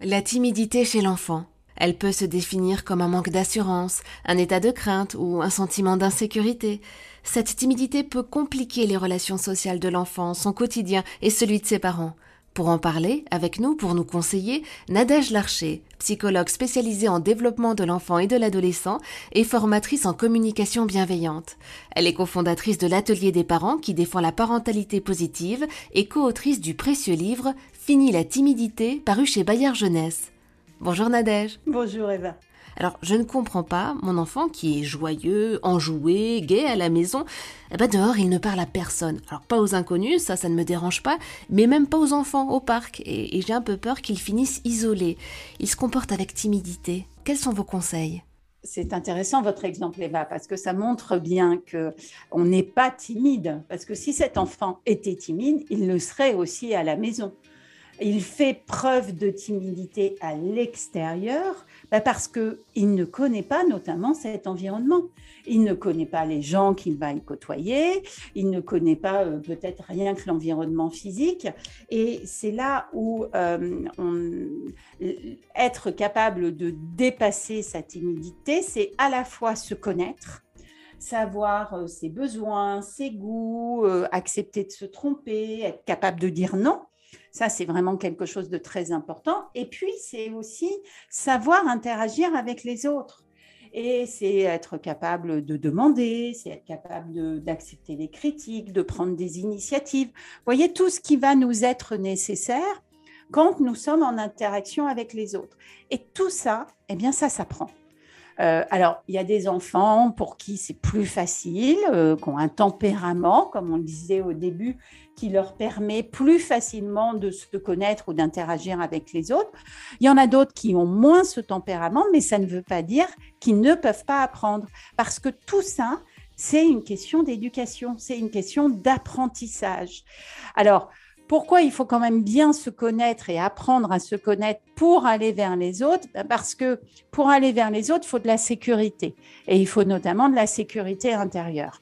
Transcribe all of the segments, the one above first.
La timidité chez l'enfant. Elle peut se définir comme un manque d'assurance, un état de crainte ou un sentiment d'insécurité. Cette timidité peut compliquer les relations sociales de l'enfant, son quotidien et celui de ses parents. Pour en parler, avec nous, pour nous conseiller, Nadège Larcher, psychologue spécialisée en développement de l'enfant et de l'adolescent et formatrice en communication bienveillante. Elle est cofondatrice de l'Atelier des parents qui défend la parentalité positive et co-autrice du précieux livre Fini la timidité paru chez Bayard Jeunesse. Bonjour Nadège. Bonjour Eva. Alors, je ne comprends pas, mon enfant qui est joyeux, enjoué, gai à la maison, eh ben dehors, il ne parle à personne. Alors, pas aux inconnus, ça, ça ne me dérange pas, mais même pas aux enfants au parc. Et, et j'ai un peu peur qu'il finisse isolé. Il se comporte avec timidité. Quels sont vos conseils? C'est intéressant votre exemple, Eva, parce que ça montre bien que on n'est pas timide. Parce que si cet enfant était timide, il le serait aussi à la maison. Il fait preuve de timidité à l'extérieur bah, parce qu'il ne connaît pas notamment cet environnement. Il ne connaît pas les gens qu'il va y côtoyer, il ne connaît pas euh, peut-être rien que l'environnement physique. Et c'est là où euh, être capable de dépasser sa timidité, c'est à la fois se connaître, savoir euh, ses besoins, ses goûts, accepter de se tromper, être capable de dire non ça, c'est vraiment quelque chose de très important. Et puis, c'est aussi savoir interagir avec les autres. Et c'est être capable de demander, c'est être capable d'accepter les critiques, de prendre des initiatives. Vous voyez, tout ce qui va nous être nécessaire quand nous sommes en interaction avec les autres. Et tout ça, eh bien, ça s'apprend. Euh, alors, il y a des enfants pour qui c'est plus facile, euh, qui ont un tempérament, comme on le disait au début, qui leur permet plus facilement de se connaître ou d'interagir avec les autres. Il y en a d'autres qui ont moins ce tempérament, mais ça ne veut pas dire qu'ils ne peuvent pas apprendre, parce que tout ça, c'est une question d'éducation, c'est une question d'apprentissage. Alors, pourquoi il faut quand même bien se connaître et apprendre à se connaître pour aller vers les autres? Ben, Parce que pour aller vers les autres, il faut de la sécurité. Et il faut notamment de la sécurité intérieure.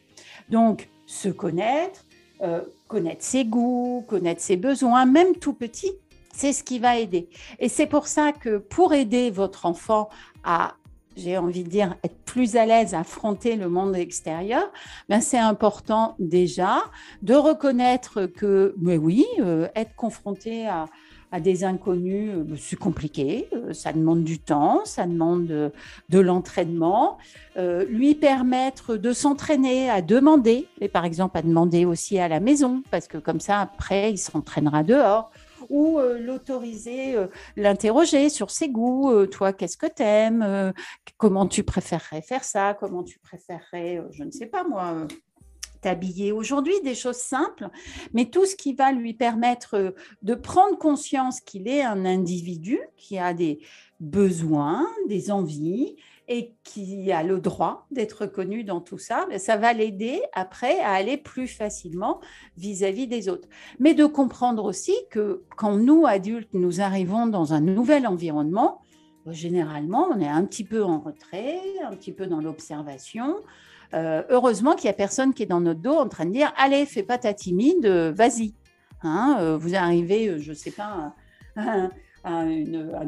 Donc, se connaître, euh, connaître ses goûts, connaître ses besoins, même tout petit, c'est ce qui va aider. Et c'est pour ça que pour aider votre enfant à j'ai envie de dire, être plus à l'aise à affronter le monde extérieur, ben c'est important déjà de reconnaître que, oui, euh, être confronté à, des inconnus, euh, ben, c'est compliqué, euh, ça demande du temps, ça demande de, de l'entraînement, lui permettre de s'entraîner à demander, et par exemple à demander aussi à la maison, parce que comme ça, après, il s'entraînera dehors ou euh, l'autoriser, euh, l'interroger sur ses goûts. Euh, toi, qu'est-ce que t'aimes Comment tu préférerais faire ça Comment tu préférerais, je ne sais pas moi, t'habiller aujourd'hui, des choses simples, mais tout ce qui va lui permettre de prendre conscience qu'il est un individu qui a des besoins, des envies et qui a le droit d'être connu dans tout ça, ça va l'aider après à aller plus facilement vis-à-vis des autres. Mais de comprendre aussi que quand nous, adultes, nous arrivons dans un nouvel environnement, généralement, on est un petit peu en retrait, un petit peu dans l'observation. Euh, heureusement qu'il n'y a personne qui est dans notre dos en train de dire Allez, fais pas ta timide, vas-y. Hein, euh, vous arrivez, euh, je ne sais pas,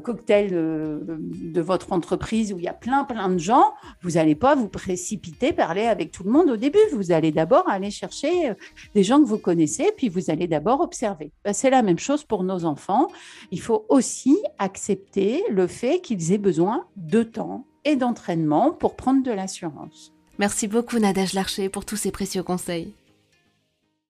cocktail de, votre entreprise où il y a plein, plein de gens, vous n'allez pas vous précipiter, parler avec tout le monde au début. Vous allez d'abord aller chercher euh, des gens que vous connaissez, puis vous allez d'abord observer. Ben, c'est la même chose pour nos enfants. Il faut aussi accepter le fait qu'ils aient besoin de temps et d'entraînement pour prendre de l'assurance. Merci beaucoup Nadège Larcher pour tous ces précieux conseils.